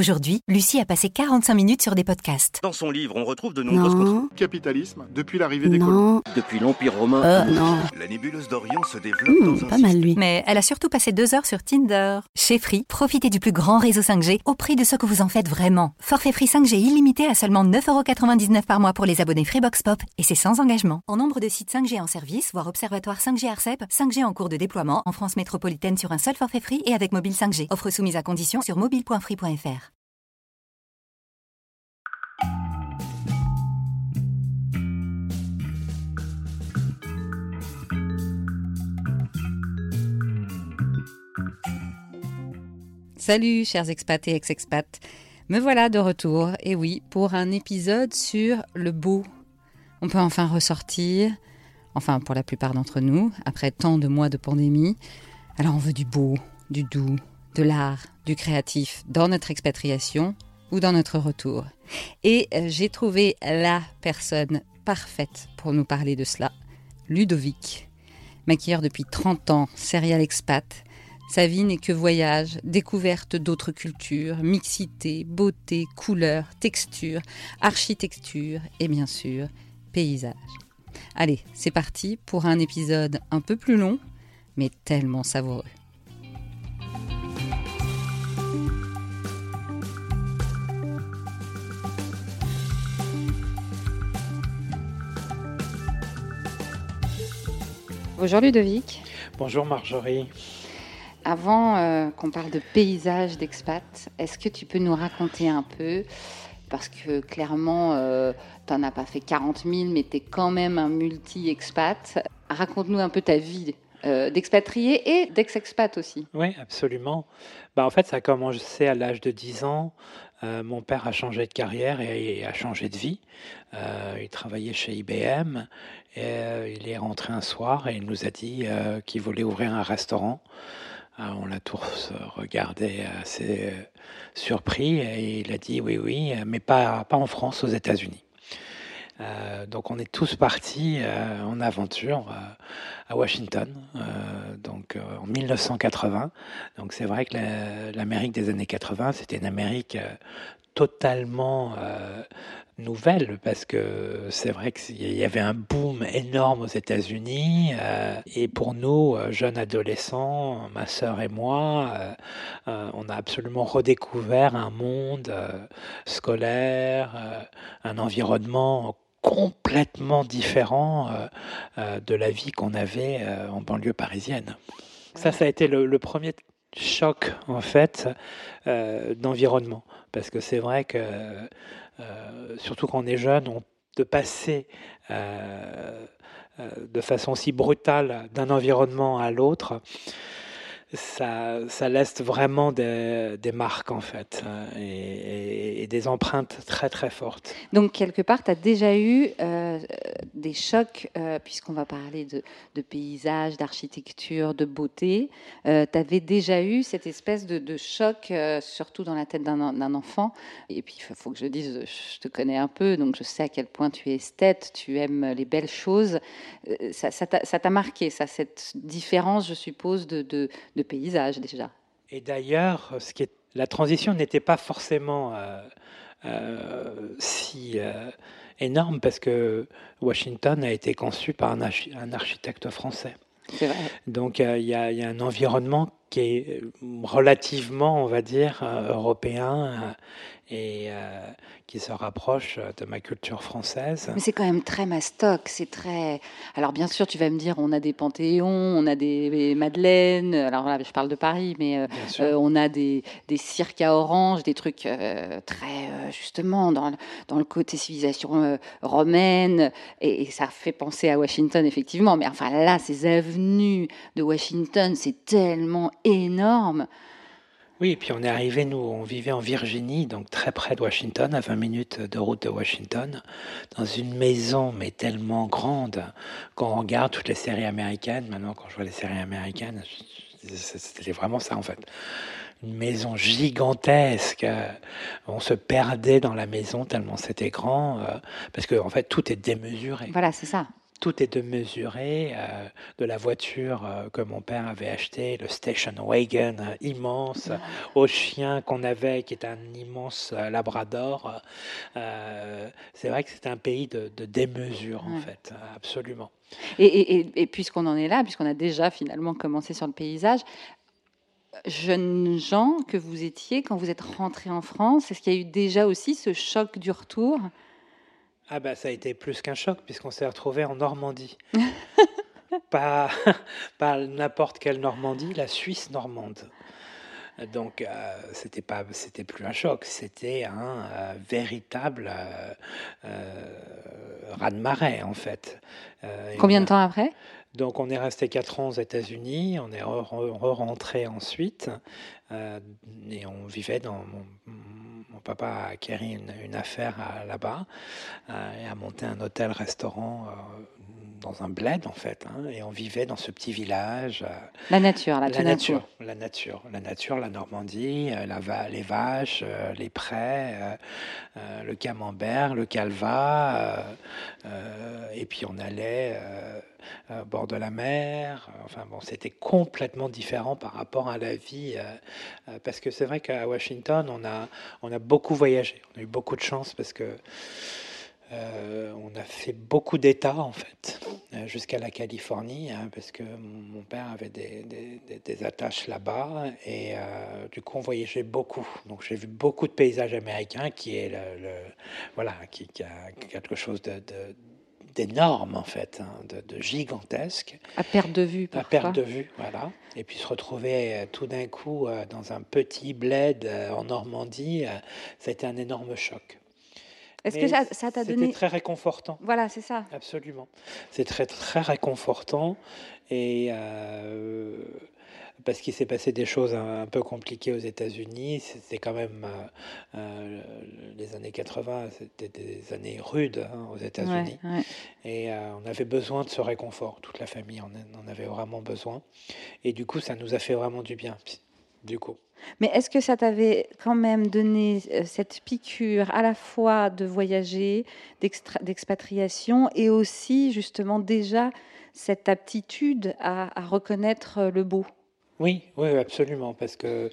Aujourd'hui, Lucie a passé 45 minutes sur des podcasts. Dans son livre, on retrouve de nombreuses Non, Capitalisme, depuis l'arrivée des colons. non, Depuis l'Empire romain, euh, non. la nébuleuse d'Orion se développe Hmm, dans un pas mal lui. Mais elle a surtout passé deux heures sur Tinder. Chez Free, profitez du plus grand réseau 5G au prix de ce que vous en faites vraiment. Forfait Free 5G illimité à seulement 9,99€ par mois pour les abonnés Freebox Pop et c'est sans engagement. En nombre de sites 5G en service, voire observatoire 5G ARCEP, 5G en cours de déploiement en France métropolitaine sur un seul forfait Free et avec mobile 5G. Offre soumise à condition sur mobile.free.fr. Salut chers expats et ex-expats, me voilà de retour, et oui, pour un épisode sur le beau. On peut enfin ressortir, enfin pour la plupart d'entre nous, après tant de mois de pandémie. Alors on veut du beau, du doux, de l'art, du créatif dans notre expatriation ou dans notre retour. Et euh, j'ai trouvé la personne parfaite pour nous parler de cela, Ludovic. Maquilleur depuis 30 ans, serial expat, sa vie n'est que voyage, découverte d'autres cultures, mixité, beauté, couleur, texture, architecture et bien sûr paysage. Allez, c'est parti pour un épisode un peu plus long, mais tellement savoureux. Bonjour Ludovic. Bonjour Marjorie. Avant euh, qu'on parle de paysage d'expat, est-ce que tu peux nous raconter un peu, parce que clairement, tu n'en as pas fait 40 000, mais tu es quand même un multi-expat. Raconte-nous un peu ta vie euh, d'expatrié et d'ex-expat aussi. Oui, absolument. Bah, en fait, ça a commencé à l'âge de 10 ans. Euh, mon père a changé de carrière et, et a changé de vie. Euh, il travaillait chez IBM. Et, euh, il est rentré un soir et il nous a dit euh, qu'il voulait ouvrir un restaurant. Euh, on l'a tous regardé assez euh, surpris et il a dit oui, oui, mais pas, pas en France, aux États-Unis. Euh, donc on est tous partis euh, en aventure à Washington, donc en 1980. Donc c'est vrai que la- l'Amérique des années 80, c'était une Amérique totalement euh, nouvelle parce que c'est vrai qu'il y avait un boom énorme aux États-Unis euh, et pour nous, euh, jeunes adolescents, ma sœur et moi, on a absolument redécouvert un monde scolaire, un environnement complètement différent de la vie qu'on avait en banlieue parisienne. Ça, ça a été le, premier choc, en fait, d'environnement. Parce que c'est vrai que, euh, surtout quand on est jeune, on, de passer euh, euh, de façon si brutale d'un environnement à l'autre, ça, laisse vraiment des, marques, en fait, euh, et, des empreintes très, très fortes. Donc, quelque part, tu as déjà eu euh, des chocs, euh, puisqu'on va parler de, de paysage, d'architecture, de beauté. tu avais déjà eu cette espèce de, choc, euh, surtout dans la tête d'un en- d'un enfant. Et puis, il faut que je dise, je te connais un peu, donc je sais à quel point tu es esthète, tu aimes les belles choses. Euh, ça t'a marqué, ça, cette différence, je suppose, de paysage déjà. Et d'ailleurs, ce qui est, la transition n'était pas forcément euh, euh, si euh, énorme parce que Washington a été conçu par un, archi- un architecte français. Vrai. Donc il y, a- il y a un environnement qui est euh, relativement, on va dire, euh, européen euh, et euh, qui se rapproche de ma culture française. Mais c'est quand même très mastoc, c'est très... Alors bien sûr, tu vas me dire, on a des panthéons, on a des, des madeleines, alors là, je parle de Paris, mais euh, euh, on a des, des cirques à orange, des trucs très, justement, dans, le- dans le côté civilisation romaine, et, et ça fait penser à Washington, effectivement, mais enfin là, ces avenues de Washington, c'est tellement énorme. Oui, et puis on est arrivé, nous, on vivait en Virginie, donc très près de Washington, à 20 minutes de route de Washington, dans une maison, mais tellement grande, quand on regarde toutes les séries américaines, maintenant quand je vois les séries américaines, c'était vraiment ça en fait. Une maison gigantesque, on se perdait dans la maison tellement c'était grand, euh, parce que en fait tout est démesuré. Voilà, c'est ça. Tout est de mesurer, euh, de la voiture euh, que mon père avait achetée, le station wagon euh, immense, au chien qu'on avait, qui est un immense labrador. c'est vrai que c'est un pays de, démesure, en fait, absolument. Et, puisqu'on en est là, puisqu'on a déjà finalement commencé sur le paysage, jeunes gens que vous étiez quand vous êtes rentrés en France, est-ce qu'il y a eu déjà aussi ce choc du retour? Ah bah ça a été plus qu'un choc puisqu'on s'est retrouvé en Normandie. pas, pas n'importe quelle Normandie, la Suisse normande. Donc euh, c'était pas c'était plus un choc, c'était un euh, véritable euh, raz-de-marée en fait. Combien de temps après? Donc on est resté quatre ans aux États-Unis, on est re-rentré ensuite et on vivait dans mon, mon papa a acquis une, affaire là-bas euh, et a monté un hôtel-restaurant euh, dans un bled en fait, hein, et on vivait dans ce petit village. Euh, la nature, la, nature, la nature, la nature, la Normandie, la, les vaches, les prés, le camembert, le calva, et puis on allait au bord de la mer. Enfin bon, c'était complètement différent par rapport à la vie, parce que c'est vrai qu'à Washington, on a, on a beaucoup voyagé, on a eu beaucoup de chance parce que euh, on a fait beaucoup d'États en fait, euh, jusqu'à la Californie, hein, parce que mon père avait des, attaches là-bas et euh, du coup on voyageait beaucoup. Donc j'ai vu beaucoup de paysages américains qui est le, voilà, qui, a quelque chose de, d'énorme en fait, hein, de, gigantesque. À perte de vue, parfois. À perte de vue, voilà. Et puis se retrouver tout d'un coup dans un petit bled en Normandie, ça a été un énorme choc. Est-ce que ça t'a donné. C'était très réconfortant. Voilà, c'est ça. Absolument. C'est très, très réconfortant. Et. Euh, parce qu'il s'est passé des choses un, peu compliquées aux États-Unis. C'était quand même euh, euh, les années 80, c'était des années rudes hein, aux États-Unis. Et on avait besoin de ce réconfort. Toute la famille en, en, avait vraiment besoin. Et du coup, ça nous a fait vraiment du bien. Du coup. Mais est-ce que ça t'avait quand même donné euh, cette piqûre à la fois de voyager, d'expatriation et aussi justement déjà cette aptitude à, reconnaître euh, le beau? Oui, oui, absolument, parce que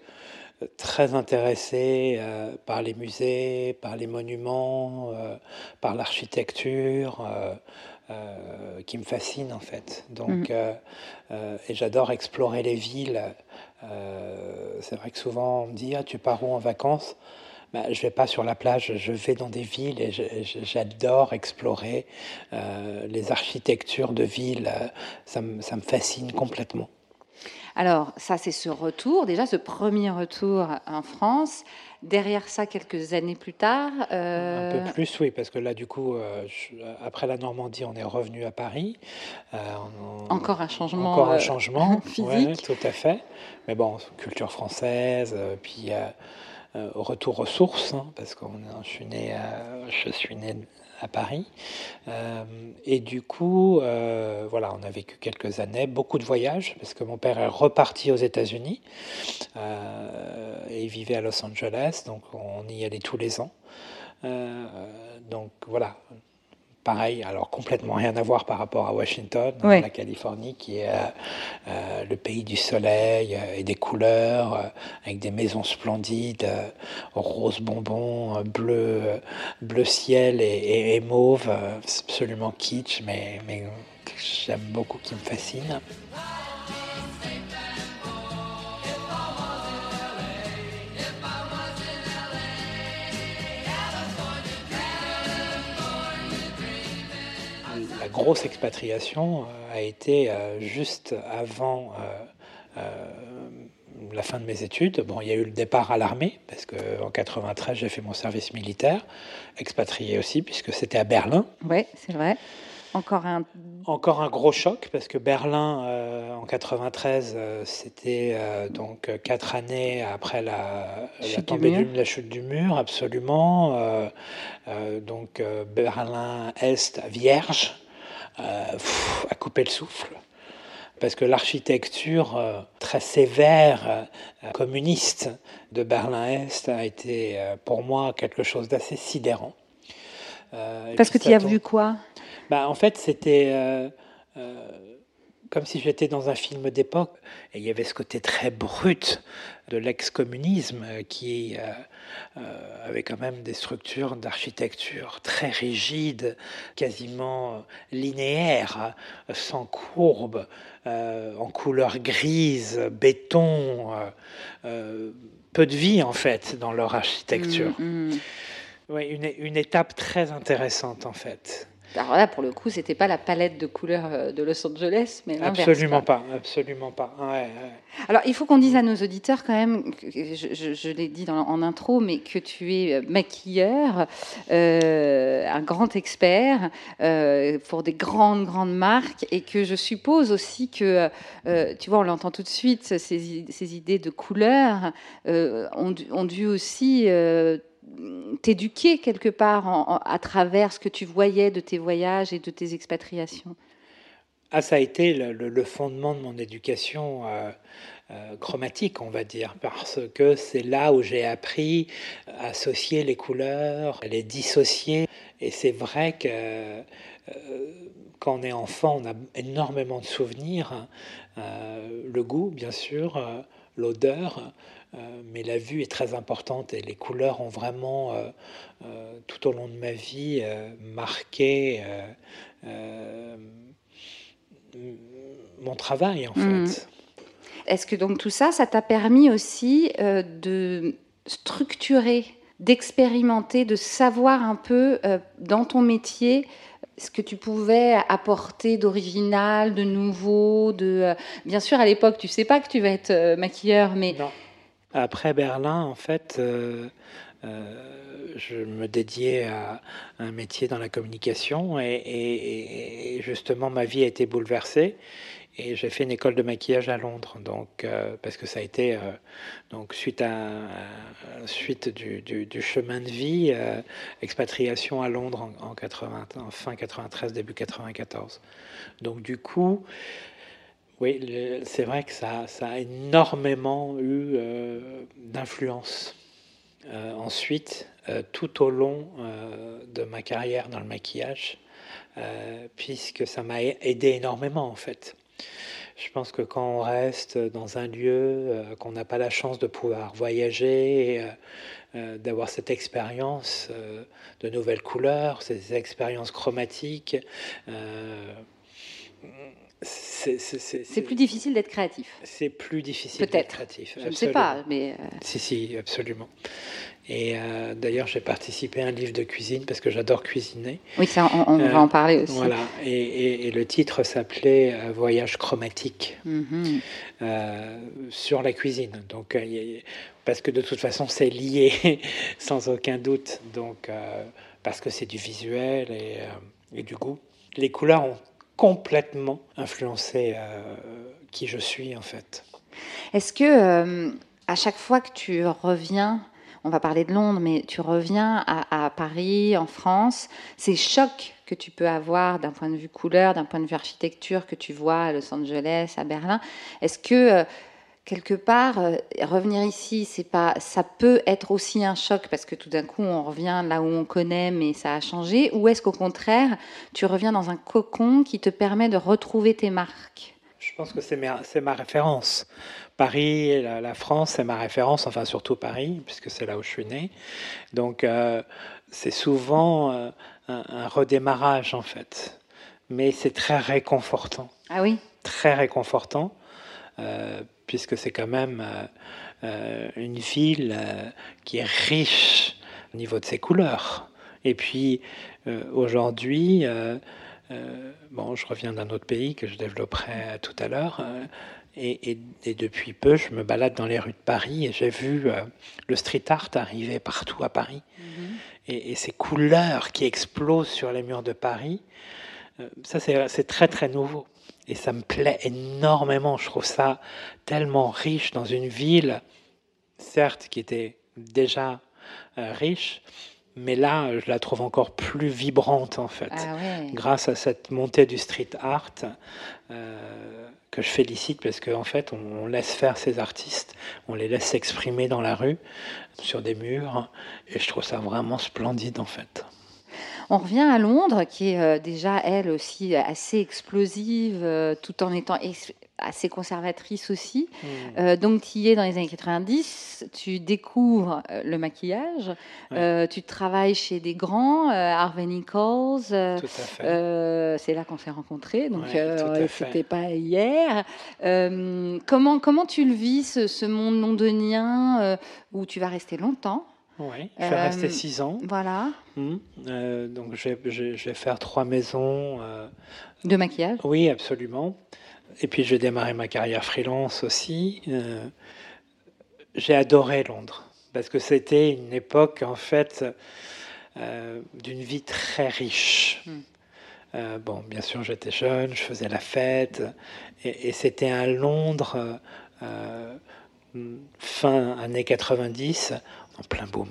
euh, très intéressé par les musées, par les monuments, par l'architecture. qui me fascine en fait. Donc, mmh. et j'adore explorer les villes c'est vrai que souvent on me dit ah, tu pars où en vacances? Ben, je vais pas sur la plage, je vais dans des villes et j'adore explorer euh, les architectures de villes. Me, ça me fascine complètement. Alors, ça, c'est ce retour, déjà ce premier retour en France. Derrière ça, quelques années plus tard. Euh, Un peu plus, oui, parce que là, du coup, après la Normandie, on est revenu à Paris. encore un changement. Encore un changement physique. tout à fait. Mais bon, culture française, euh, puis euh, euh, retour aux sources, hein, parce que je suis né, je suis né à Paris. et du coup, voilà, on a vécu quelques années, beaucoup de voyages, parce que mon père est reparti aux États-Unis et il vivait à Los Angeles, donc on y allait tous les ans. donc voilà, pareil, alors complètement rien à voir par rapport à Washington, la Californie, qui est euh, euh, le pays du soleil euh, et des couleurs, avec des maisons splendides, rose bonbon, bleu, bleu ciel et, et mauve, absolument kitsch, mais, mais j'aime beaucoup, qui me fascine. Grosse expatriation euh, a été euh, juste avant euh, la fin de mes études. Bon, il y a eu le départ à l'armée, parce qu'en 93, j'ai fait mon service militaire, expatrié aussi, puisque c'était à Berlin. Oui, c'est vrai. Encore un... Encore un gros choc, parce que Berlin, en 93, c'était donc quatre années après la, la tombée du, la chute du mur, absolument. donc Berlin-Est vierge, euh, à couper le souffle. Parce que l'architecture euh, très sévère, euh, communiste de Berlin-Est a été pour moi quelque chose d'assez sidérant. Parce que tu y as vu quoi? Bah, En fait, c'était euh, euh, comme si j'étais dans un film d'époque. Et il y avait ce côté très brut de l'ex-communisme qui avait quand même des structures d'architecture très rigides, quasiment linéaires, sans courbe, en couleur grise, béton, peu de vie en fait dans leur architecture. Mm, mm. Oui, une, une étape très intéressante en fait. Alors là, pour le coup, c'était pas la palette de couleurs euh, de Los Angeles, mais Absolument pas, absolument pas. Alors, il faut qu'on dise à nos auditeurs quand même, je, l'ai dit en intro, mais que tu es euh, maquilleur, euh, un grand expert pour des grandes, grandes marques, et que je suppose aussi que, tu vois, on l'entend tout de suite, ces, idées de couleurs ont, ont, dû aussi t'éduquer quelque part à travers ce que tu voyais de tes voyages et de tes expatriations ah, Ça a été le, fondement de mon éducation euh, euh, chromatique, on va dire, parce que c'est là où j'ai appris à associer les couleurs, à les dissocier. Et c'est vrai que euh, quand on est enfant, on a énormément de souvenirs. le goût, bien sûr, l'odeur. Euh, mais la vue est très importante et les couleurs ont vraiment, euh, euh, tout au long de ma vie, marqué mon travail, en mmh. fait. Est-ce que donc tout ça, ça t'a permis aussi de structurer, d'expérimenter, de savoir un peu dans ton métier ce que tu pouvais apporter d'original, de nouveau, de bien sûr à l'époque tu sais pas que tu vas être maquilleur, mais après Berlin, en fait, euh, euh, je me dédiais à un métier dans la communication et, justement ma vie a été bouleversée et j'ai fait une école de maquillage à Londres. Donc euh, parce que ça a été donc suite à, suite du, chemin de vie expatriation à Londres en, en, 80, en fin 93 début 94 donc du coup oui, c'est vrai que ça, a énormément eu euh, d'influence. Euh, ensuite, euh, tout au long de ma carrière dans le maquillage, puisque ça m'a aidé énormément en fait. Je pense que quand on reste dans un lieu, qu'on n'a pas la chance de pouvoir voyager, d'avoir cette expérience de nouvelles couleurs, ces expériences chromatiques, c'est plus difficile d'être créatif. C'est plus difficile d'être créatif. Je ne sais pas, mais. Euh, si, si, absolument. Et euh, d'ailleurs, j'ai participé à un livre de cuisine parce que j'adore cuisiner. Oui, ça, on, va en parler aussi. Voilà, et, le titre s'appelait euh, Voyage chromatique mhm. sur la cuisine. Donc, parce que de toute façon, c'est lié sans aucun doute. Donc, parce que c'est du visuel et, et du goût. Les couleurs ont complètement influencé euh, qui je suis en fait. Est-ce que euh, à chaque fois que tu reviens, on va parler de Londres, mais tu reviens à, Paris, en France, ces chocs que tu peux avoir d'un point de vue couleur, d'un point de vue architecture que tu vois à Los Angeles, à Berlin, est-ce que euh, quelque part, euh, revenir ici, c'est pas, ça peut être aussi un choc parce que tout d'un coup, on revient là où on connaît, mais ça a changé. Ou est-ce qu'au contraire, tu reviens dans un cocon qui te permet de retrouver tes marques? Je pense que c'est ma, ma, référence. Paris, la, la France, c'est ma référence, enfin surtout Paris, puisque c'est là où je suis né. Donc, euh, c'est souvent euh, un, un redémarrage, en fait. Mais c'est très réconfortant. Ah oui? Très réconfortant. Euh, puisque c'est quand même euh, euh, une ville euh, qui est riche au niveau de ses couleurs. Et puis aujourd'hui, bon, je reviens d'un autre pays que je développerai tout à l'heure. Et, depuis peu, je me balade dans les rues de Paris et j'ai vu le street art arriver partout à Paris. Mm-hmm. et, ces couleurs qui explosent sur les murs de Paris, ça c'est très très nouveau et ça me plaît énormément. Je trouve ça tellement riche dans une ville, certes, qui était déjà euh, riche, mais là, je la trouve encore plus vibrante en fait, ah grâce à cette montée du street art euh, que je félicite parce qu'en en fait, on, laisse faire ces artistes, on les laisse s'exprimer dans la rue, sur des murs, et je trouve ça vraiment splendide en fait. On revient à Londres, qui est euh, déjà, elle aussi, assez explosive, euh, tout en étant assez conservatrice aussi. Mm. Euh, donc, tu y es dans les années 90, tu découvres euh, le maquillage, Ouais. euh, tu travailles chez des grands, Harvey Nichols. Tout à fait. c'est là qu'on s'est rencontrés, donc Ouais, c'était pas hier. Comment, comment tu le vis, ce, ce monde londonien où tu vas rester longtemps? Oui, je vais euh, rester six ans. Voilà, Mm. Euh, donc je vais, je- je vais faire trois maisons. euh, de maquillage. Oui, absolument. Et puis j'ai démarré ma carrière freelance aussi. Euh, j'ai adoré Londres parce que c'était une époque en fait d'une vie très riche. Mm. Euh, bon, bien sûr, j'étais jeune, je faisais la fête, et, et c'était un Londres fin années 90, en plein boom.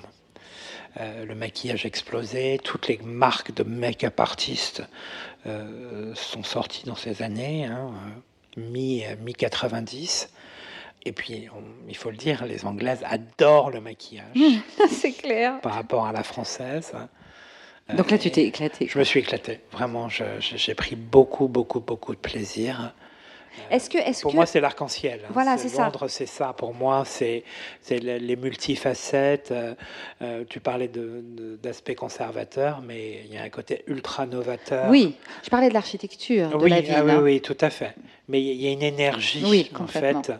Euh, le maquillage explosait, toutes les marques de make-up artistes euh, sont sorties dans ces années, hein, euh, mi, mi 90. Et puis, on- il faut le dire, les Anglaises adorent le maquillage c'est clair. par rapport à la française. Donc là, tu Euh, t'es éclaté. Je me suis éclaté, vraiment. J'ai pris beaucoup, beaucoup, beaucoup de plaisir. Est-ce que, est-ce Pour que moi, c'est l'arc-en-ciel. hein. Voilà, c'est ça. Londres, c'est ça. Pour moi, c'est c'est le- les multifacettes. euh, euh, tu parlais de- de- d'aspect conservateur, mais il y a un côté ultra novateur. oui, je parlais de l'architecture de oui, la ville. ah oui, hein. oui, tout à fait. Mais il y a une énergie, Oui, en fait, euh,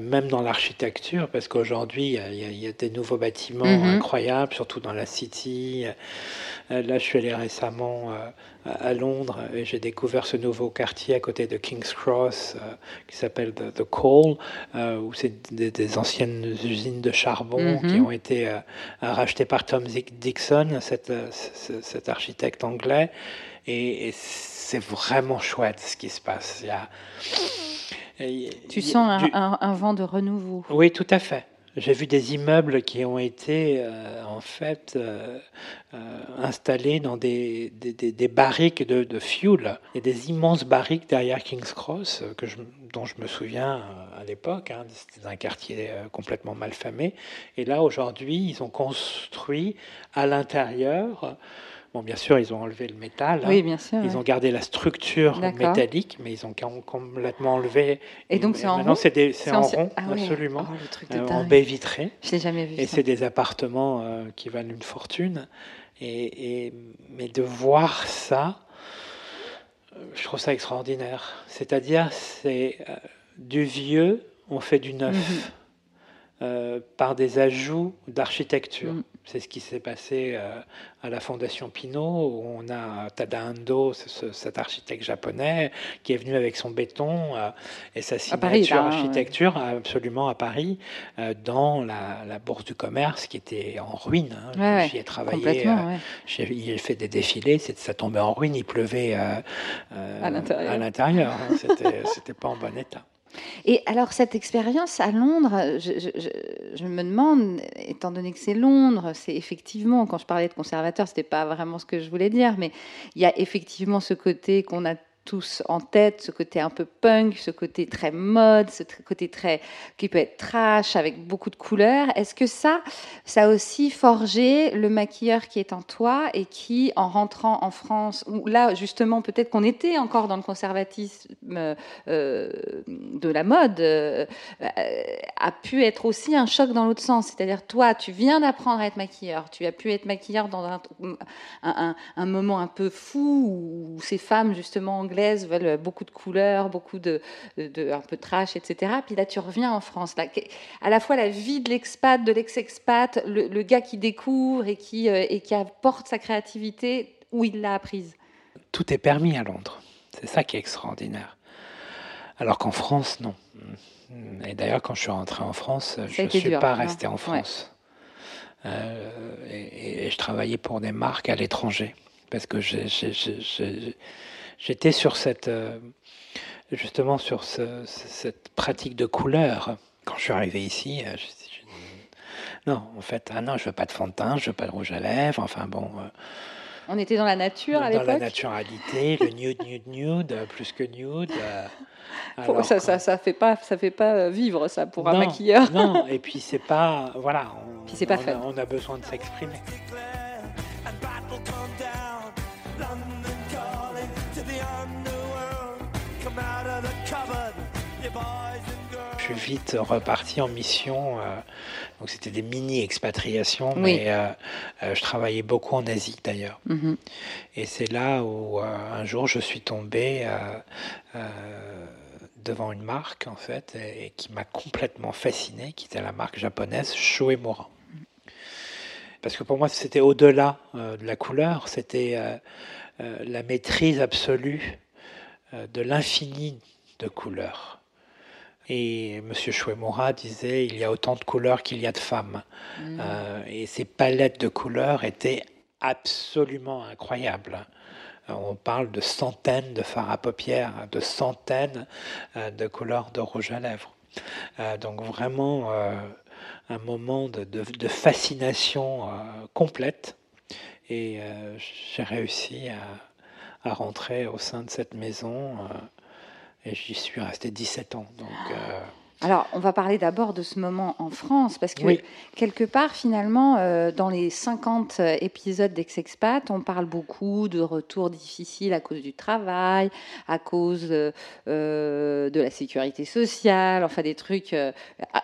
même dans l'architecture, parce qu'aujourd'hui, il y a- y, des nouveaux bâtiments Mhm. incroyables, surtout dans la City. Euh, là, je suis allé récemment euh, à Londres et j'ai découvert ce nouveau quartier à côté de King's Cross euh, qui s'appelle The, The Call, euh, où c'est des, des anciennes usines de charbon Mhm. qui ont été euh, rachetées par Tom Dixon, cet, euh, architecte anglais. Et, et c'est vraiment chouette ce qui se passe. Il y a, Tu sens un, du- un- un vent de renouveau. oui, tout à fait. J'ai vu des immeubles qui ont été euh, en fait euh, euh, installés dans des, des, des- des barriques de, de fuel. Il y a des immenses barriques derrière King's Cross que je, dont je me souviens à l'époque. hein. C'était un quartier complètement malfamé. Et là, aujourd'hui, ils ont construit à l'intérieur. Bon, bien sûr, ils ont enlevé le métal. hein. Oui, bien sûr. Ils ouais. ont gardé la structure métallique, mais ils ont com- complètement enlevé. Et donc, c'est en rond c'est en rond, Ah absolument. Oh, le truc de Euh, en baie vitrée. Je l'ai jamais vu. Et c'est des appartements euh, qui valent une fortune. Et, et- mais de voir ça, euh, je trouve ça extraordinaire. C'est-à-dire, c'est euh, du vieux, on fait du neuf. Mhm. par des ajouts d'architecture. Mhm. C'est ce qui s'est passé euh, à la Fondation Pinault, où on a Tadahando, ce- ce- cet architecte japonais, qui est venu avec son béton euh, et sa signature Paris, là, architecture absolument à Paris, euh, dans la, la bourse du commerce qui était en ruine. hein. Ouais, J'y ai travaillé, j'ai fait des défilés, ça tombait en ruine, il pleuvait À l'intérieur. hein. C'était pas en bon état. Et alors, cette expérience à Londres, je, me demande, étant donné que c'est Londres, c'est effectivement, quand je parlais de conservateur, ce n'était pas vraiment ce que je voulais dire, mais il y a effectivement ce côté qu'on a tous en tête, ce côté un peu punk, ce côté très mode, ce côté très qui peut être trash avec beaucoup de couleurs. Est-ce que ça, ça aussi forgé le maquilleur qui est en toi et qui, en rentrant en France, où là justement peut-être qu'on était encore dans le conservatisme euh, euh, de la mode, euh, a pu être aussi un choc dans l'autre sens. C'est-à-dire toi, tu viens d'apprendre à être maquilleur, tu as pu être maquilleur dans un- un moment un peu fou où ces femmes justement anglaises veulent beaucoup de couleurs, beaucoup de, de un peu trash, etc. Puis là, tu reviens en France. Là, à la fois la vie de l'expat, de l'ex-expat, le, le gars qui découvre et qui, euh, et qui apporte sa créativité où il l'a apprise. tout est permis à Londres. C'est ça qui est extraordinaire. Alors qu'en France, non. Et d'ailleurs, quand je suis rentré en France, je ne suis dur, pas hein. resté en France. Euh, et, et je travaillais pour des marques à l'étranger. Parce que j'ai- j'étais sur cette, euh, justement sur ce- cette pratique de couleur. Quand je suis arrivé ici, euh, je- je- non, en fait, ah non, je veux pas de fond de teint, je veux pas de rouge à lèvres. Enfin bon, euh, On était dans la nature à dans la l'époque. naturalité, le nude, nude, nude, plus que nude. alors ça, ça, ça fait pas, ça fait pas vivre ça pour un maquilleur. Non, et puis c'est pas, voilà, on, Puis c'est pas on a- fun. on a besoin de s'exprimer. Vite reparti en mission. euh, donc c'était des mini expatriations, mais euh, euh, je travaillais beaucoup en Asie d'ailleurs. Mhm. Et c'est là où un jour je suis tombé devant une marque en fait et, et qui m'a complètement fasciné, qui était la marque japonaise Shoemura. Parce que pour moi c'était au-delà euh, de la couleur, c'était euh, euh, la maîtrise absolue de l'infini de couleurs. Et M. Shuemura disait il y a autant de couleurs qu'il y a de femmes. Mhm. Euh, et ces palettes de couleurs étaient absolument incroyables. Euh, On parle de centaines de fards à paupières, de centaines euh, de couleurs de rouge à lèvres. Euh, donc vraiment euh, un moment de, de- de fascination complète. Et j'ai réussi à, à rentrer au sein de cette maison. Et j'y suis resté 17 ans. Donc, euh, Alors, on va parler d'abord de ce moment en France, parce que Oui. quelque part, finalement, euh, dans les 50 épisodes d'Ex-Expat, on parle beaucoup de retours difficiles à cause du travail, à cause euh, de la sécurité sociale, enfin des trucs euh,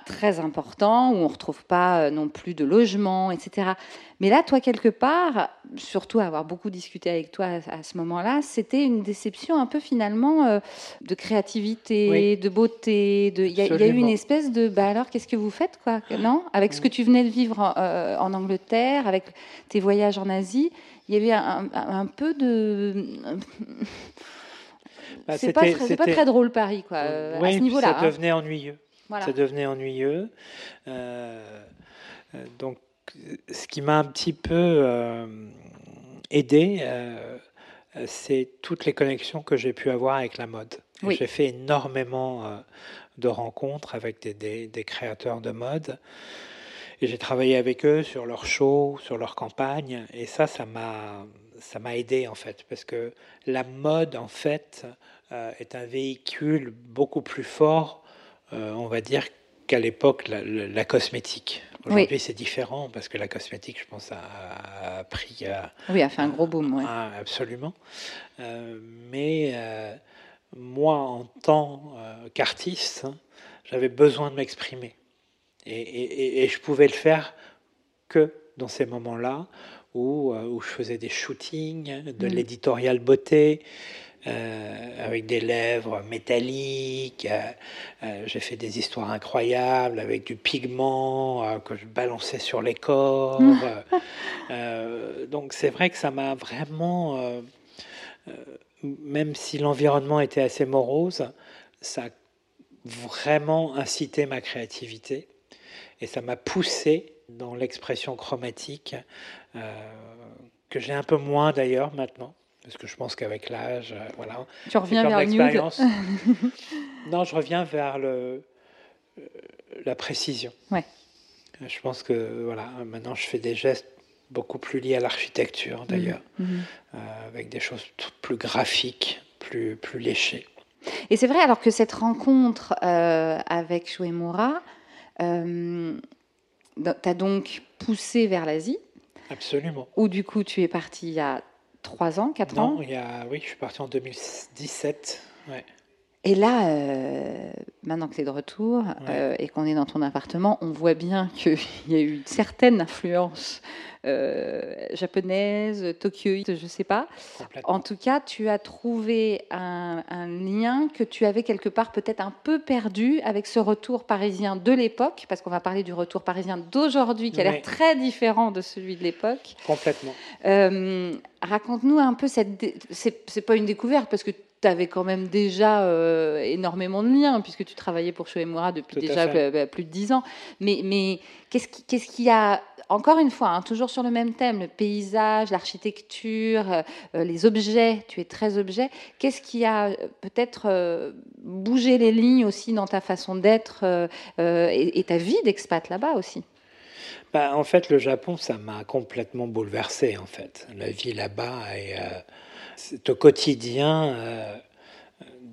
très importants où on ne retrouve pas non plus de logement, etc. Mais là, toi, quelque part, surtout avoir beaucoup discuté avec toi à, à ce moment-là, c'était une déception un peu finalement euh, de créativité, Oui. de beauté. de- Il y, a- il y a eu une espèce de, bah alors, qu'est-ce que vous faites, quoi Non? Avec ce que tu venais de vivre en, euh, en Angleterre, avec tes voyages en Asie, il y avait un, peu de. bah, c'est pas, très- pas drôle Paris, quoi, euh, Oui, à ce niveau-là. Ça hein. devenait ennuyeux. Voilà. Ça devenait ennuyeux. Euh, donc, ce qui m'a un petit peu euh, aidé, euh, c'est toutes les connexions que j'ai pu avoir avec la mode. Oui. J'ai fait énormément euh, de rencontres avec des, des- des créateurs de mode. Et j'ai travaillé avec eux sur leurs shows, sur leurs campagnes. Et ça, ça m'a, ça m'a aidé en fait. Parce que la mode, en fait, est un véhicule beaucoup plus fort, on va dire, qu'à l'époque, la, la- la cosmétique. Aujourd'hui, c'est différent parce que la cosmétique, je pense, a, a pris. euh, Oui, a fait un gros boom. Ouais. absolument. Euh, mais euh, moi, en tant euh, qu'artiste, hein, j'avais besoin de m'exprimer. Et, et- et- et je pouvais le faire que dans ces moments-là où, où je faisais des shootings, de Mm. l'éditorial beauté. Euh, avec des lèvres métalliques, euh, euh, j'ai fait des histoires incroyables avec du pigment que je balançais sur les corps. donc c'est vrai que ça m'a vraiment, même si l'environnement était assez morose, ça a vraiment incité ma créativité et ça m'a poussé dans l'expression chromatique euh, que j'ai un peu moins d'ailleurs maintenant. Parce que je pense qu'avec l'âge, euh, voilà. Tu reviens vers l'expérience. non, je reviens vers le, euh, la précision. Ouais. Euh, Je pense que voilà, maintenant je fais des gestes beaucoup plus liés à l'architecture d'ailleurs, Mhm. euh, avec des choses plus graphiques, plus, plus léchées. Et c'est vrai, alors que cette rencontre euh, avec Shuemura euh, t'a donc poussé vers l'Asie, Absolument. où du coup tu es parti il y a 3 ans, 4 Non, ans. il y a, oui, je suis parti en 2017. Ouais. Et là, euh, maintenant que tu es de retour euh, et qu'on est dans ton appartement, on voit bien qu'il y a eu une certaine influence euh, japonaise, tokyoïte, je ne sais pas. En tout cas, tu as trouvé un, un lien que tu avais quelque part peut-être un peu perdu avec ce retour parisien de l'époque, parce qu'on va parler du retour parisien d'aujourd'hui qui a l'air très différent de celui de l'époque. Complètement. Raconte-nous un peu cette. dé- c'est pas une découverte parce que tu avais quand même déjà euh, énormément de liens puisque tu travaillais pour Shoemura depuis déjà fait. plus, de dix ans. Mais, mais qu'est-ce qui, qu'est-ce qui a encore une fois, hein, toujours sur le même thème, le paysage, l'architecture, euh, les objets, tu es très objet. Qu'est-ce qui a euh, peut-être euh, bougé les lignes aussi dans ta façon d'être et, et ta vie d'expat là-bas aussi? Bah, en fait, le Japon, ça m'a complètement bouleversé, en fait. La vie là-bas, euh, c'est au quotidien euh,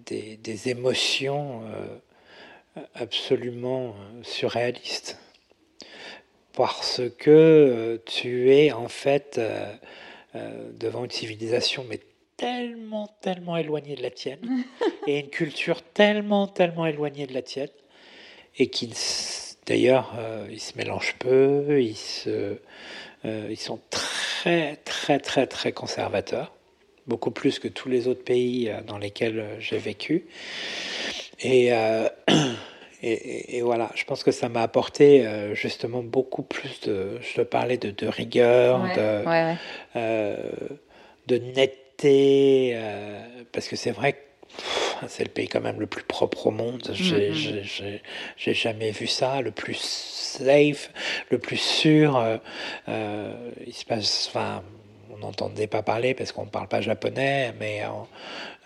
des, des émotions euh, absolument euh, surréalistes. Parce que euh, tu es, en fait, devant une civilisation, mais tellement, tellement éloignée de la tienne, et une culture tellement, tellement éloignée de la tienne, et qui, d'ailleurs, ils se mélangent peu, ils, se, ils sont très, très, très, très conservateurs, beaucoup plus que tous les autres pays euh, dans lesquels euh, j'ai vécu. Et, euh, et, et voilà, je pense que ça m'a apporté justement beaucoup plus de, je te parlais de, de rigueur, Ouais, de, ouais, ouais. euh, de netteté, euh, parce que c'est vrai que c'est le pays quand même le plus propre au monde. J'ai Mhm. j'ai- jamais vu ça, le plus safe, le plus sûr. euh, il se passe, enfin, on n'entendait pas parler parce qu'on ne parle pas japonais, mais euh,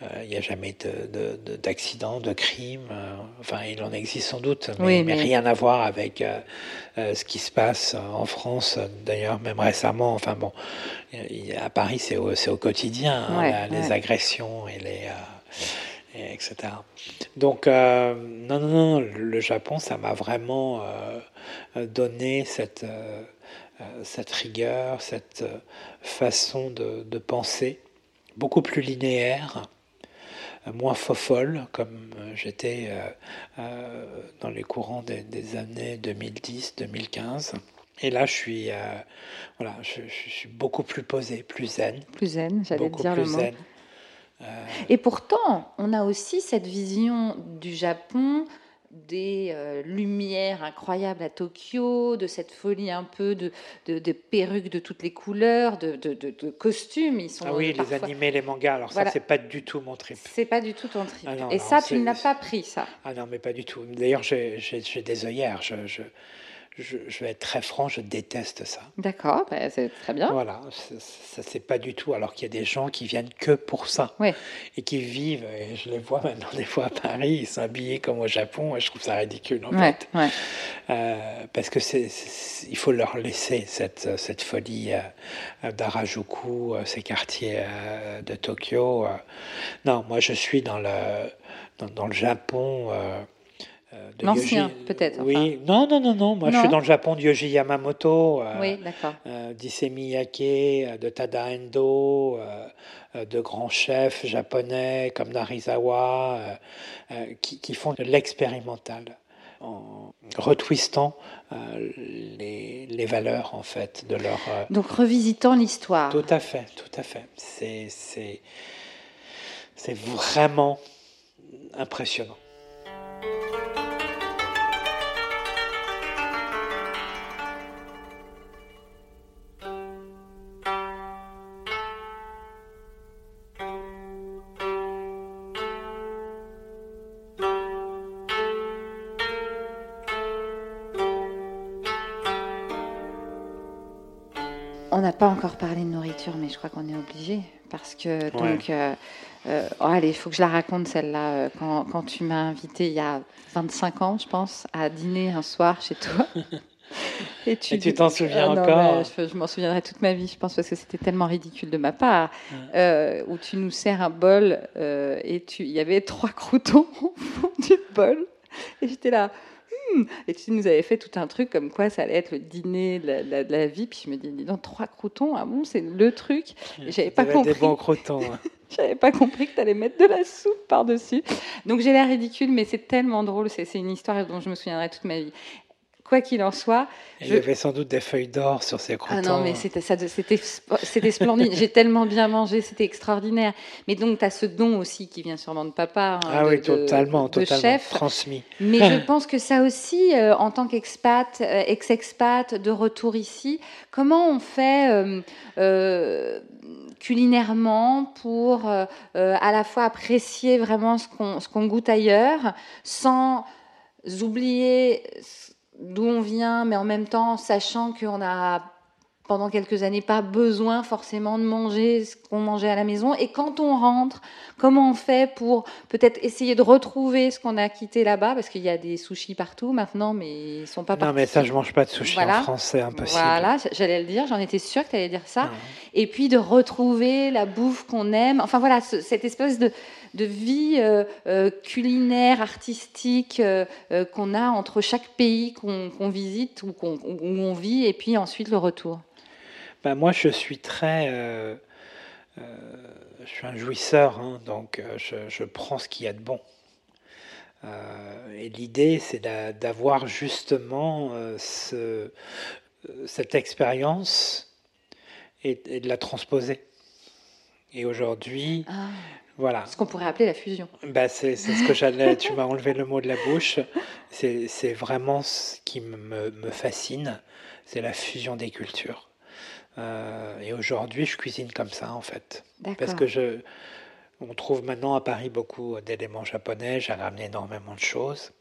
euh, il n'y a jamais de- de- de- d'accident, de, crime. euh, enfin, il en existe sans doute, mais, Oui, mais mais- rien à voir avec euh, ce qui se passe en France. D'ailleurs, même récemment, enfin bon, à Paris, c'est au, quotidien, hein, Ouais, les ouais. agressions et les. et etc. Donc, euh, non, non, non, le Japon, ça m'a vraiment euh, donné cette, euh, cette rigueur, cette euh, façon de, de penser, beaucoup plus linéaire, euh, moins fofolle, comme euh, j'étais euh, euh, dans les courants des, des années 2010-2015. Et là, je suis, euh, voilà, je, je suis beaucoup plus posé, plus zen, Plus zen, j'allais dire le plus mot. zen. Et pourtant, on a aussi cette vision du Japon des euh, lumières incroyables à Tokyo, de cette folie un peu de, de, de perruques de toutes les couleurs, de, de, costumes. Ils sont Ah oui, euh, les animés, les mangas, alors Voilà. ça, c'est pas du tout mon trip. C'est pas du tout ton trip. Ah non, Et non, ça, tu ne l'as pas pris, ça. Ah non, mais pas du tout. D'ailleurs, j'ai des œillères. Je, je, je, je vais être très franc, je déteste ça. D'accord, bah, c'est très bien. Voilà, ça c'est pas du tout. Alors qu'il y a des gens qui viennent que pour ça et qui vivent. Et je les vois maintenant des fois à Paris, ils sont habillés comme au Japon. Et je trouve ça ridicule en Ouais, fait, ouais. Euh, parce que c'est il faut leur laisser cette cette folie euh, d'Harajuku, euh, ces quartiers euh, de Tokyo. euh. Non, moi je suis dans le dans, dans le Japon. Euh, L'ancien, peut-être, Oui, non, non, non, non. Moi, je suis dans le Japon de Yoji Yamamoto. euh, Oui, euh, d'Issey Miyake, euh, de Tada Endo, de grands chefs japonais comme Narizawa, qui, qui font de l'expérimental en retwistant euh, les, les valeurs en fait de leur. euh, Donc, revisitant l'histoire. tout à fait, tout à fait. C'est vraiment impressionnant. Mais je crois qu'on est obligé. Parce que, Ouais. donc, euh, euh, oh, allez, il faut que je la raconte celle-là. euh, Quand, quand tu m'as invité il y a 25 ans, je pense, à dîner un soir chez toi. Et tu t'en souviens Ah non, encore Je, je m'en souviendrai toute ma vie, je pense, parce que c'était tellement ridicule de ma part. euh, où tu nous sers un bol et tu- il y avait trois croutons au fond du bol. Et j'étais là. Et tu nous avais fait tout un truc comme quoi ça allait être le dîner de la, de la- de la vie. Puis je me dis, dis donc, trois croutons, ah bon, c'est le truc. Et j'avais pas compris. Des bons croutons. hein. J'avais pas compris que tu allais mettre de la soupe par-dessus. Donc j'ai l'air ridicule, mais c'est tellement drôle. C'est une histoire dont je me souviendrai toute ma vie. Quoi qu'il en soit, Je- Il y avait sans doute des feuilles d'or sur ces croutons. ah non, mais c'était ça, c'était c'était splendide. J'ai tellement bien mangé, c'était extraordinaire. Mais donc, tu as ce don aussi qui vient sûrement de papa. hein, Ah de- oui, totalement, de totalement. chef. Transmis. Mais je pense que ça aussi, euh, en tant qu'expat, euh, ex-expat, de retour ici, comment on fait euh, euh, culinairement pour à la fois apprécier vraiment ce qu'on ce qu'on goûte ailleurs, sans oublier d'où on vient, mais en même temps sachant qu'on a pendant quelques années pas besoin forcément de manger ce qu'on mangeait à la maison. Et quand on rentre, comment on fait pour peut-être essayer de retrouver ce qu'on a quitté là-bas? Parce qu'il y a des sushis partout maintenant, mais ils sont pas Non, partis. mais ça, je mange pas de sushi Voilà. en français, impossible. Voilà, j'allais le dire, j'en étais sûre que tu allais dire ça. Ah. Et puis de retrouver la bouffe qu'on aime. Enfin voilà, ce- cette espèce de, de vie euh, euh, culinaire, artistique euh, qu'on a entre chaque pays qu'on visite ou qu'on- où on vit et puis ensuite le retour. Ben, moi, je suis très. euh, euh, je suis un jouisseur, hein, donc je, je prends ce qu'il y a de bon. Euh, et l'idée, c'est d'a- d'avoir justement ce, cette expérience et, et de la transposer. Et aujourd'hui, Ah, voilà. ce qu'on pourrait appeler la fusion. Bah, c'est ce que j'allais. Tu m'as enlevé le mot de la bouche. C'est vraiment ce qui me, me fascine. C'est la fusion des cultures. Euh, et aujourd'hui, je cuisine comme ça, en fait. Parce que je. On trouve maintenant à Paris beaucoup d'éléments japonais. J'ai ramené énormément de choses.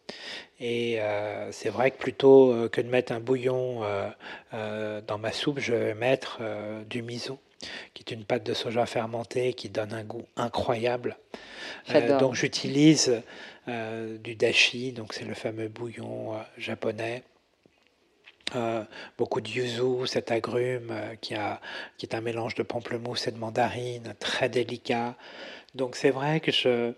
Et euh, c'est vrai que plutôt euh, que de mettre un bouillon euh, dans ma soupe, je vais mettre du miso, qui est une pâte de soja fermentée qui donne un goût incroyable. Euh, donc j'utilise euh, du dashi, donc c'est le fameux bouillon euh, japonais. Beaucoup de yuzu, cet agrume qui, a, qui est un mélange de pamplemousse et de mandarine, très délicat. Donc c'est vrai que je,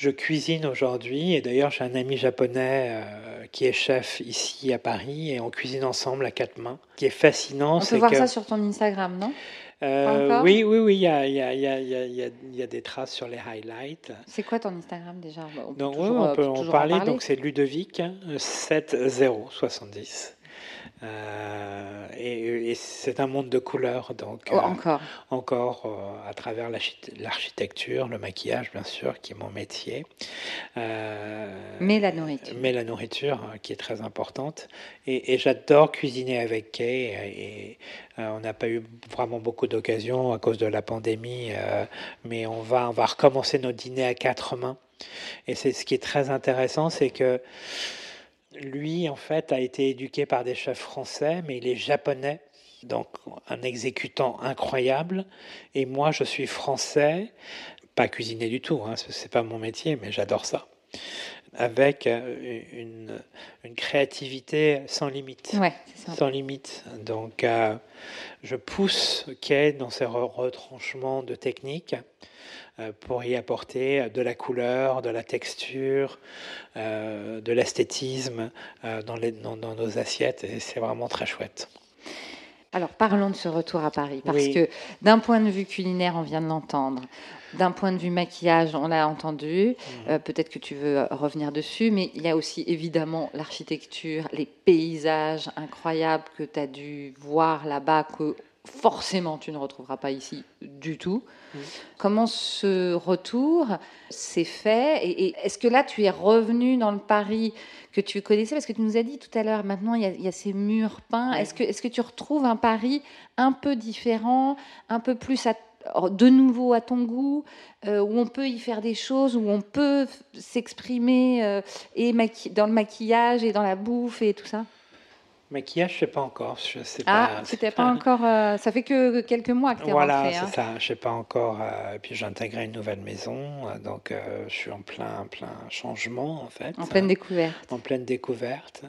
je cuisine aujourd'hui, et d'ailleurs j'ai un ami japonais euh, qui est chef ici à Paris, et on cuisine ensemble à quatre mains. Ce qui est fascinant, On peut voir que... ça sur ton Instagram, non? Euh, oui, oui, oui, il y a, y, y, y, des traces sur les highlights. C'est quoi ton Instagram déjà? On peut Donc, oui, toujours, on euh, peut en toujours parler. Donc, c'est Ludovic hein, 7070. Euh, et et c'est un monde de couleurs, donc Oh, euh, encore. encore euh, à travers l'archi- l'architecture, le maquillage, bien sûr, qui est mon métier. Mais la nourriture. mais la nourriture hein, qui est très importante. Et, et j'adore cuisiner avec Kay. Et, euh, on n'a pas eu vraiment beaucoup d'occasions à cause de la pandémie, mais on va, on va recommencer nos dîners à quatre mains. Et c'est ce qui est très intéressant, c'est que lui, en fait, a été éduqué par des chefs français, mais il est japonais. Donc, un exécutant incroyable. Et moi, je suis français, pas cuisiner du tout, hein, ce- c'est pas mon métier, mais j'adore ça avec euh, une, une créativité sans limite. Ouais, ça. Sans limite. Donc, euh, je pousse Kay dans ses re- retranchements de techniques euh, pour y apporter de la couleur, de la texture, euh, de l'esthétisme dans, les- dans- dans nos assiettes. Et c'est vraiment très chouette. Alors parlons de ce retour à Paris, parce Oui. que d'un point de vue culinaire, on vient de l'entendre. D'un point de vue maquillage, on l'a entendu. Mm. Euh, Peut-être que tu veux euh, revenir dessus, mais il y a aussi évidemment l'architecture, les paysages incroyables que tu as dû voir là-bas, que forcément tu ne retrouveras pas ici du tout. Mm. Comment ce retour s'est fait Et, et est-ce que là tu es revenu dans le Paris que tu connaissais? Parce que tu nous as dit tout à l'heure, maintenant il y a, il y a ces murs peints. Est-ce que, est que tu retrouves un Paris un peu différent, un peu plus à- de nouveau à ton goût, euh, où on peut y faire des choses, où on peut s'exprimer euh, et dans le maquillage et dans la bouffe et tout ça Maquillage, je sais pas encore. Je sais Ah, pas. c'était pas encore. euh, ça fait que quelques mois que tu es Voilà, rentré. c'est hein. ça. Je sais pas encore. et puis j'ai intégré une nouvelle maison, donc je suis en plein, plein changement en fait. En pleine découverte. en pleine découverte.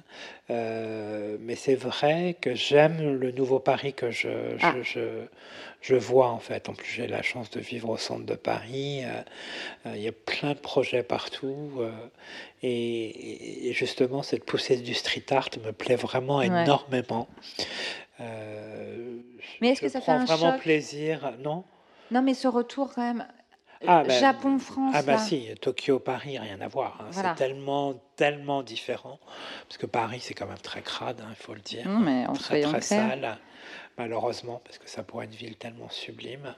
Mais c'est vrai que j'aime le nouveau Paris que je, je, Ah. je, je vois en fait. En plus, j'ai la chance de vivre au centre de Paris. Euh, euh, Il y a plein de projets partout. euh, et, et justement, cette poussée du street art me plaît vraiment Ouais. énormément. Euh, Mais est-ce que ça fait un vraiment choc? plaisir Non? Non, mais ce retour quand même. Ah, ben, Japon-France. Ah bah si, Tokyo-Paris, rien à voir. hein. Voilà. C'est tellement, tellement différent. Parce que Paris, c'est quand même très crade, hein, il faut le dire. Non, mais en très très sale, malheureusement, parce que ça pourrait être une ville tellement sublime.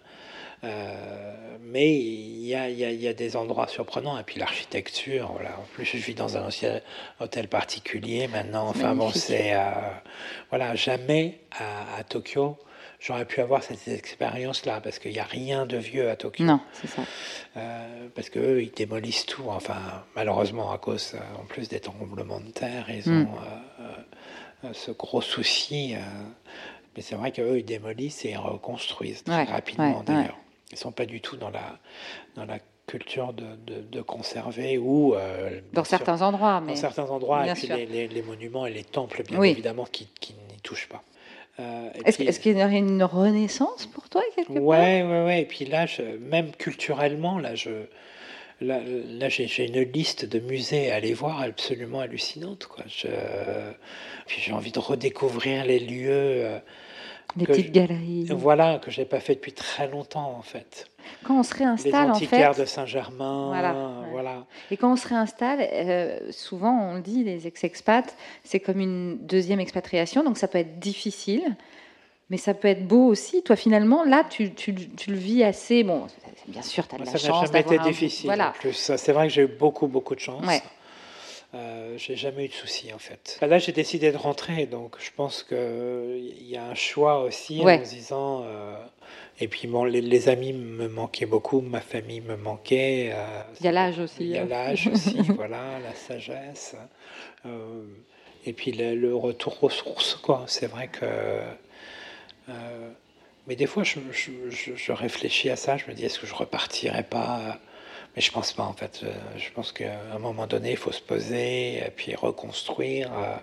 Euh, mais il y a, il y a- il y a des endroits surprenants. Et puis l'architecture, voilà. En plus, je vis dans un ancien hôtel particulier maintenant. Enfin bon, c'est... euh, voilà, jamais à, à Tokyo, j'aurais pu avoir cette expérience-là, parce qu'il n'y a rien de vieux à Tokyo. Non, c'est ça. Euh, parce qu'eux, ils démolissent tout. Enfin, malheureusement, à cause, en plus des tremblements de terre, ils Mm. ont euh, euh, ce gros souci. Euh, mais c'est vrai qu'eux, ils démolissent et ils reconstruisent très Ouais, rapidement, ouais, d'ailleurs. Ils ne sont pas du tout dans la, dans la culture de, de, de conserver ou... euh, Dans sûr, certains endroits, mais. dans certains endroits, Bien et puis les, les- les monuments et les temples, bien Oui. évidemment, qui, qui n'y touchent pas. Euh, Est-ce qu'il y aurait une renaissance pour toi quelque part? Ouais, ouais, ouais. Et puis là, je- même culturellement, là, je, là, là, j'ai, j'ai une liste de musées à aller voir absolument hallucinante, quoi. Je, puis j'ai envie de redécouvrir les lieux. Les que petites galeries. Voilà, que j'ai pas fait depuis très longtemps en fait. Quand on se Les réinstalle, en antiquaires fait, de Saint-Germain, Voilà, voilà. et quand on se réinstalle, euh, souvent on le dit, les ex-expats, c'est comme une deuxième expatriation, donc ça peut être difficile, mais ça peut être beau aussi. Toi, finalement, là, tu, tu- tu le vis assez. Bon, bien sûr, tu as de Moi, la ça n'a chance jamais été d'avoir un- difficile. Voilà. En plus, Ça, c'est vrai que j'ai eu beaucoup, beaucoup de chance. Ouais. Euh, j'ai jamais eu de soucis en fait. Là, j'ai décidé de rentrer, donc je pense qu'il y a un choix aussi Ouais. en se disant. euh, et puis bon, les, les amis me manquaient beaucoup, ma famille me manquait. euh, Il y a l'âge aussi. Il y a hein. l'âge aussi, voilà, la sagesse. et puis le, le retour aux sources, quoi. C'est vrai que. mais des fois, je, je- je- je réfléchis à ça, je me dis, est-ce que je repartirais pas Mais je pense pas, en fait. Euh, Je pense qu'à un moment donné, il faut se poser, et puis reconstruire. euh.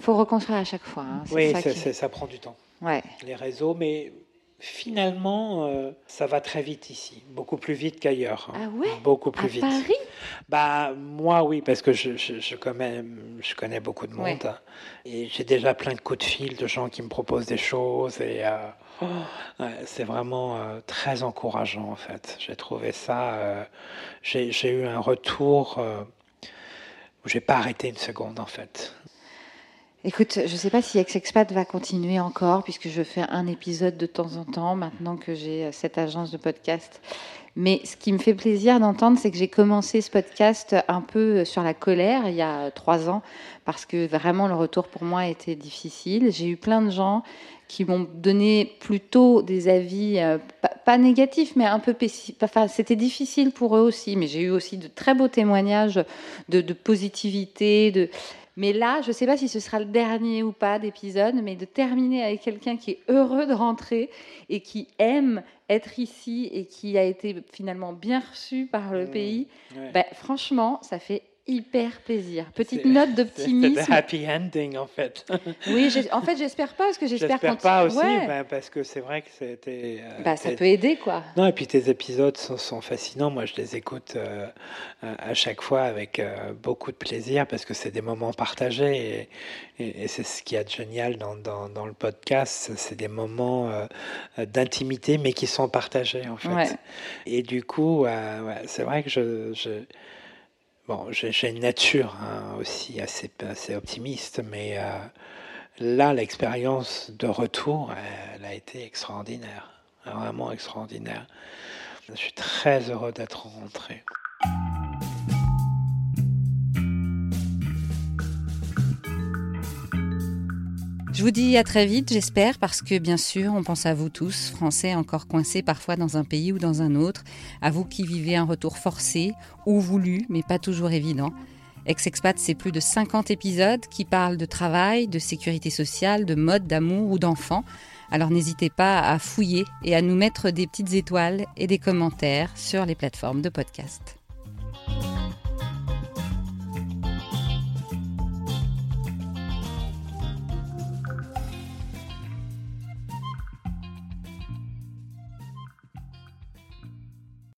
faut reconstruire à chaque fois. hein, Oui, ça qui- prend du temps, Ouais. les réseaux, mais finalement, euh, ça va très vite ici, beaucoup plus vite qu'ailleurs. hein. Ah ouais? Beaucoup À plus vite. Paris? Bah moi oui parce que je, je, je connais je connais beaucoup de monde Ouais. et j'ai déjà plein de coups de fil de gens qui me proposent des choses et euh, oh, ouais, c'est vraiment euh, très encourageant en fait. J'ai trouvé ça j'ai eu un retour où j'ai pas arrêté une seconde en fait. Écoute, je ne sais pas si Ex-Expat va continuer encore, puisque je fais un épisode de temps en temps, maintenant que j'ai euh, cette agence de podcast. Mais ce qui me fait plaisir d'entendre, c'est que j'ai commencé ce podcast un peu sur la colère il y a trois ans, parce que vraiment le retour pour moi était difficile. J'ai eu plein de gens qui m'ont donné plutôt des avis, euh, pas, pas négatifs, mais un peu pessimistes. Enfin, c'était difficile pour eux aussi, mais j'ai eu aussi de très beaux témoignages de, de positivité, de... Mais là, je ne sais pas si ce sera le dernier ou pas d'épisode, mais de terminer avec quelqu'un qui est heureux de rentrer et qui aime être ici et qui a été finalement bien reçu par le Mmh. pays, Ouais. ben, franchement, ça fait hyper plaisir. Petite C'est- note C'est le d'optimisme. happy ending en fait. Oui, en fait, j'espère pas, parce que j'espère quand pas aussi Ouais. ben, parce que c'est vrai que c'était euh, Bah, ça peut aider, quoi. Non, et puis tes épisodes sont, sont fascinants. Moi, je les écoute euh, à chaque fois avec euh, beaucoup de plaisir parce que c'est des moments partagés. Et, et- et c'est ce qu'il y a de génial dans, dans, dans le podcast. C'est des moments euh, d'intimité, mais qui sont partagés, en fait. Ouais. Et du coup, ouais, c'est vrai que je. je- Bon, j'ai une nature hein, aussi assez, assez optimiste, mais euh, là, l'expérience de retour, elle a été extraordinaire, vraiment extraordinaire. Je suis très heureux d'être rentré. Je vous dis à très vite, j'espère, parce que bien sûr, on pense à vous tous, Français encore coincés parfois dans un pays ou dans un autre, à vous qui vivez un retour forcé ou voulu, mais pas toujours évident. Ex-Expat, c'est plus de 50 épisodes qui parlent de travail, de sécurité sociale, de mode, d'amour ou d'enfants. Alors n'hésitez pas à fouiller et à nous mettre des petites étoiles et des commentaires sur les plateformes de podcast.